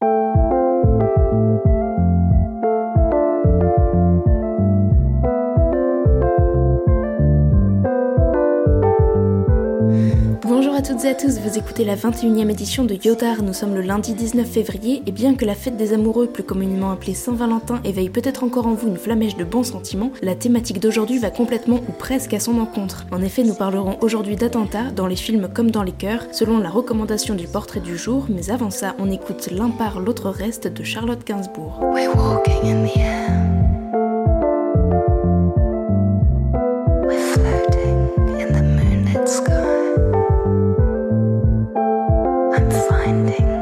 à toutes et à tous, vous écoutez la 21e édition de Yodar, nous sommes le lundi 19 février et bien que la fête des amoureux, plus communément appelée Saint-Valentin, éveille peut-être encore en vous une flamèche de bons sentiments, la thématique d'aujourd'hui va complètement ou presque à son encontre. En effet, nous parlerons aujourd'hui d'attentats, dans les films comme dans les cœurs, selon la recommandation du portrait du jour, mais avant ça, on écoute l'un par l'autre reste de Charlotte Gainsbourg. ending.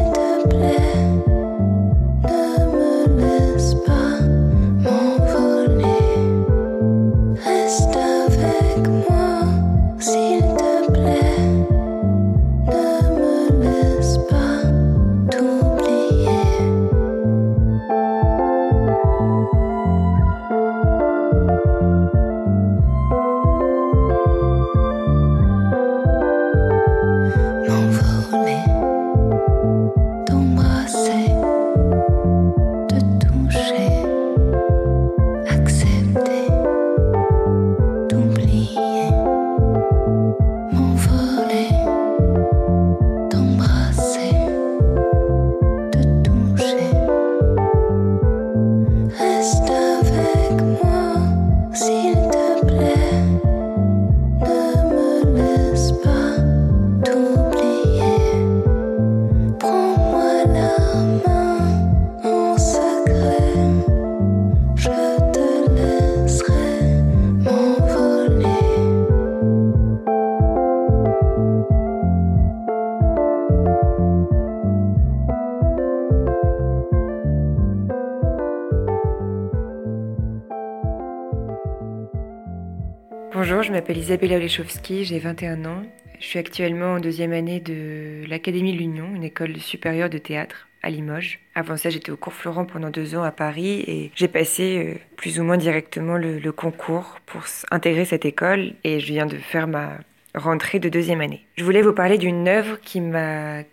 Bonjour, je m'appelle Isabella Olechowski, j'ai 21 ans. Je suis actuellement en deuxième année de l'Académie L'Union, une école supérieure de théâtre à Limoges. Avant ça, j'étais au cours Florent pendant deux ans à Paris et j'ai passé euh, plus ou moins directement le, concours pour intégrer cette école et je viens de faire ma rentrée de deuxième année. Je voulais vous parler d'une œuvre qui, me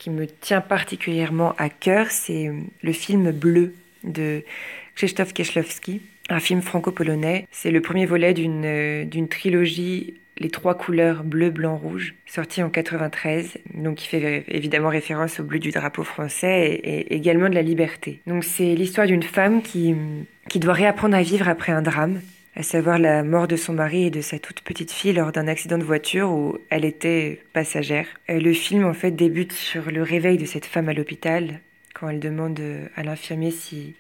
tient particulièrement à cœur, c'est euh, le film Bleu de Krzysztof Kieślowski un film franco-polonais. C'est le premier volet d'une euh, d'une trilogie les trois couleurs bleu, blanc, rouge, sorti en 93, donc qui fait évidemment référence au bleu du drapeau français et, également de la liberté. Donc c'est l'histoire d'une femme qui, qui doit réapprendre à vivre après un drame, à savoir la mort de son mari et de sa toute petite fille lors d'un accident de voiture où elle était passagère. Le film en fait débute sur le réveil de cette femme à l'hôpital quand elle demande à l'infirmier si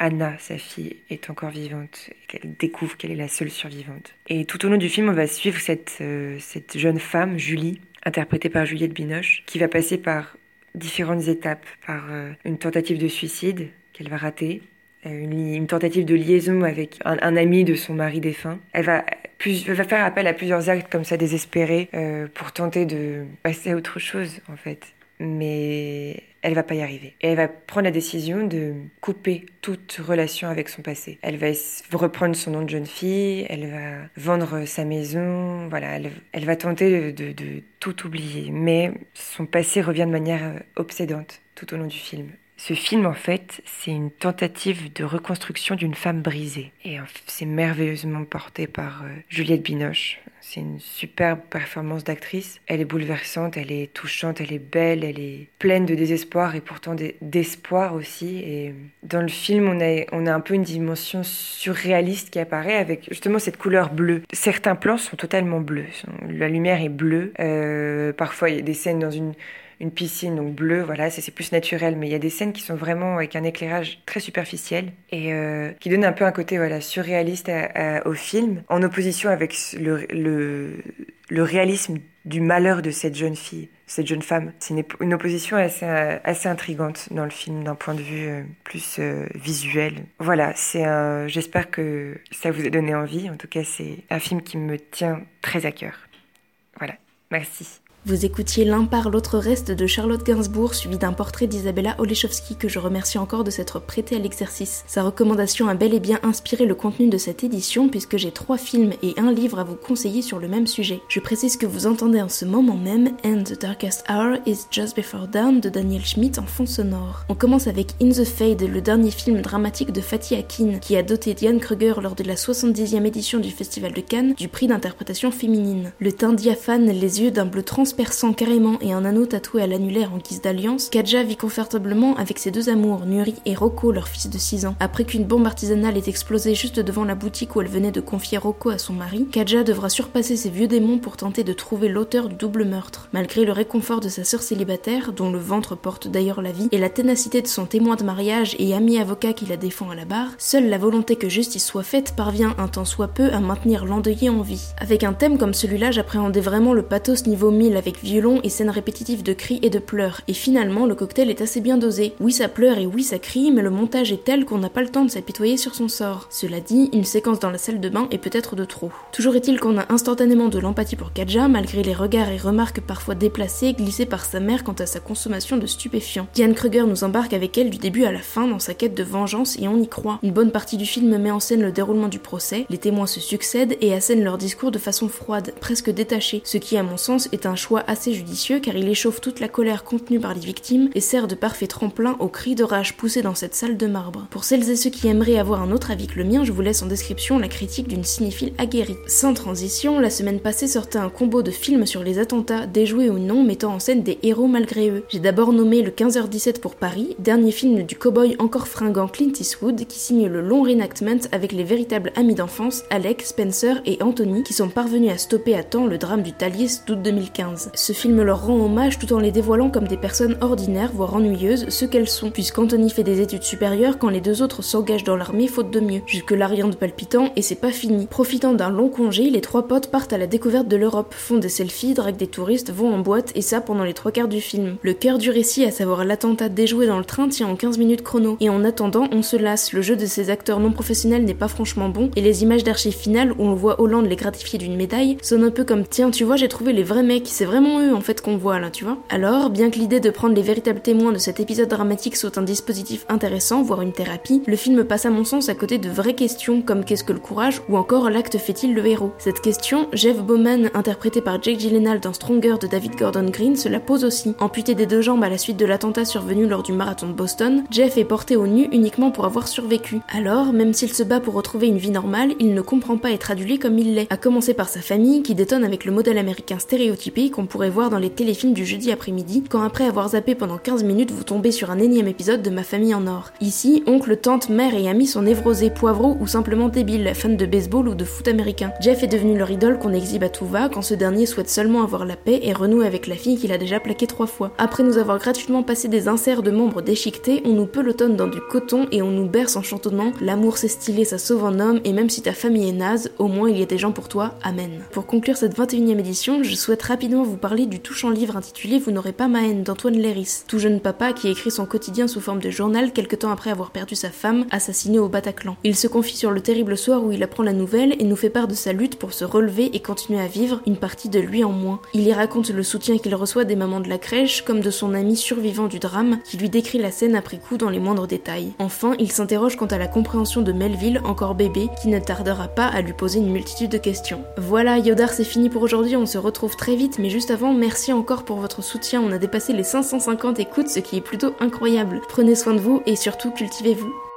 Anna, sa fille, est encore vivante, qu'elle découvre qu'elle est la seule survivante. Et tout au long du film, on va suivre cette, euh, jeune femme, Julie, interprétée par Juliette Binoche, qui va passer par différentes étapes, par euh, une tentative de suicide qu'elle va rater, euh, une, tentative de liaison avec un, ami de son mari défunt. Elle va, plus, elle va faire appel à plusieurs actes comme ça désespérés pour tenter de passer à autre chose en fait. Mais elle va pas y arriver. Et elle va prendre la décision de couper toute relation avec son passé. Elle va reprendre son nom de jeune fille, elle va vendre sa maison, voilà, elle, va tenter de, de tout oublier. Mais son passé revient de manière obsédante tout au long du film. Ce film, en fait, c'est une tentative de reconstruction d'une femme brisée. Et c'est merveilleusement porté par euh, Juliette Binoche. C'est une superbe performance d'actrice. Elle est bouleversante, elle est touchante, elle est belle, elle est pleine de désespoir et pourtant d'espoir aussi. Et dans le film, on a, on a un peu une dimension surréaliste qui apparaît avec justement cette couleur bleue. Certains plans sont totalement bleus. La lumière est bleue. Euh, parfois, il y a des scènes dans une une piscine donc bleue, voilà, c'est plus naturel. Mais il y a des scènes qui sont vraiment avec un éclairage très superficiel et euh, qui donnent un peu un côté voilà surréaliste au film, en opposition avec le, le, réalisme du malheur de cette jeune fille, cette jeune femme. C'est une, opposition assez, assez intrigante dans le film d'un point de vue euh, plus euh, visuel. Voilà, c'est j'espère que ça vous a donné envie. En tout cas, c'est un film qui me tient très à cœur. Voilà, merci. Vous écoutiez l'un par l'autre reste de Charlotte Gainsbourg, suivi d'un portrait d'Isabella Olechowski que je remercie encore de s'être prêtée à l'exercice. Sa recommandation a bel et bien inspiré le contenu de cette édition puisque j'ai trois films et un livre à vous conseiller sur le même sujet. Je précise que vous entendez en ce moment même And the Darkest Hour is Just Before Dawn de Daniel Schmidt en fond sonore. On commence avec In the Fade, le dernier film dramatique de Fatih Akin qui a doté Diane Kruger lors de la 70e édition du Festival de Cannes du prix d'interprétation féminine. Le teint diaphane, les yeux d'un bleu transperçant carrément et un anneau tatoué à l'annulaire en guise d'alliance, Kadja vit confortablement avec ses deux amours, Nuri et Rocco, leur fils de 6 ans. Après qu'une bombe artisanale ait explosé juste devant la boutique où elle venait de confier Rocco à son mari, Kadja devra surpasser ses vieux démons pour tenter de trouver l'auteur du double meurtre. Malgré le réconfort de sa sœur célibataire, dont le ventre porte d'ailleurs la vie, et la ténacité de son témoin de mariage et ami avocat qui la défend à la barre, seule la volonté que justice soit faite parvient un temps soit peu à maintenir l'endeuillé en vie. Avec un thème comme celui-là, j'appréhendais vraiment le pathos niveau 1000 avec violon et scènes répétitives de cris et de pleurs, et finalement le cocktail est assez bien dosé. Oui ça pleure et oui ça crie, mais le montage est tel qu'on n'a pas le temps de s'apitoyer sur son sort. Cela dit, une séquence dans la salle de bain est peut-être de trop. Toujours est-il qu'on a instantanément de l'empathie pour Kadja, malgré les regards et remarques parfois déplacés glissés par sa mère quant à sa consommation de stupéfiants. Diane Kruger nous embarque avec elle du début à la fin dans sa quête de vengeance et on y croit. Une bonne partie du film met en scène le déroulement du procès, les témoins se succèdent et assènent leur discours de façon froide, presque détachée, ce qui à mon sens est un choix assez judicieux car il échauffe toute la colère contenue par les victimes et sert de parfait tremplin aux cris de rage poussés dans cette salle de marbre. Pour celles et ceux qui aimeraient avoir un autre avis que le mien, je vous laisse en description la critique d'une cinéphile aguerrie. Sans transition, la semaine passée sortait un combo de films sur les attentats, déjoués ou non, mettant en scène des héros malgré eux. J'ai d'abord nommé le 15h17 pour Paris, dernier film du cowboy encore fringant Clint Eastwood qui signe le long reenactment avec les véritables amis d'enfance Alec, Spencer et Anthony qui sont parvenus à stopper à temps le drame du Thalys d'août 2015. Ce film leur rend hommage tout en les dévoilant comme des personnes ordinaires, voire ennuyeuses, ce qu'elles sont, puisqu'Anthony fait des études supérieures quand les deux autres s'engagent dans l'armée faute de mieux. Jusque-là rien de palpitant, et c'est pas fini. Profitant d'un long congé, les trois potes partent à la découverte de l'Europe, font des selfies, draguent des touristes, vont en boîte, et ça pendant les trois quarts du film. Le cœur du récit, à savoir l'attentat déjoué dans le train, tient en 15 minutes chrono. Et en attendant, on se lasse, le jeu de ces acteurs non professionnels n'est pas franchement bon, et les images d'archives finales où on voit Hollande les gratifier d'une médaille sonnent un peu comme tiens, tu vois, j'ai trouvé les vrais mecs, c'est vraiment eux en fait qu'on voit là, tu vois. Alors, bien que l'idée de prendre les véritables témoins de cet épisode dramatique soit un dispositif intéressant, voire une thérapie, le film passe à mon sens à côté de vraies questions comme qu'est-ce que le courage ou encore l'acte fait-il le héros. Cette question, Jeff Bowman, interprété par Jake Gyllenhaal dans Stronger de David Gordon Green, se la pose aussi. Amputé des deux jambes à la suite de l'attentat survenu lors du marathon de Boston, Jeff est porté au nu uniquement pour avoir survécu. Alors, même s'il se bat pour retrouver une vie normale, il ne comprend pas être adulé comme il l'est, à commencer par sa famille qui détonne avec le modèle américain stéréotypé qu'on pourrait voir dans les téléfilms du jeudi après-midi, quand après avoir zappé pendant 15 minutes, vous tombez sur un énième épisode de Ma famille en or. Ici, oncle, tante, mère et amis sont névrosés, poivreaux ou simplement débiles, fans de baseball ou de foot américain. Jeff est devenu leur idole qu'on exhibe à tout va quand ce dernier souhaite seulement avoir la paix et renouer avec la fille qu'il a déjà plaquée trois fois. Après nous avoir gratuitement passé des inserts de membres déchiquetés, on nous pelotonne dans du coton et on nous berce en chantonnant L'amour c'est stylé, ça sauve un homme et même si ta famille est naze, au moins il y a des gens pour toi, amen. Pour conclure cette 21 e édition, je souhaite rapidement vous parler du touchant livre intitulé Vous n'aurez pas ma haine d'Antoine Léris, tout jeune papa qui écrit son quotidien sous forme de journal quelque temps après avoir perdu sa femme, assassinée au Bataclan. Il se confie sur le terrible soir où il apprend la nouvelle et nous fait part de sa lutte pour se relever et continuer à vivre une partie de lui en moins. Il y raconte le soutien qu'il reçoit des mamans de la crèche comme de son ami survivant du drame qui lui décrit la scène après coup dans les moindres détails. Enfin, il s'interroge quant à la compréhension de Melville, encore bébé, qui ne tardera pas à lui poser une multitude de questions. Voilà, Yodar, c'est fini pour aujourd'hui, on se retrouve très vite, juste avant, merci encore pour votre soutien, on a dépassé les 550 écoutes, ce qui est plutôt incroyable. Prenez soin de vous et surtout cultivez-vous.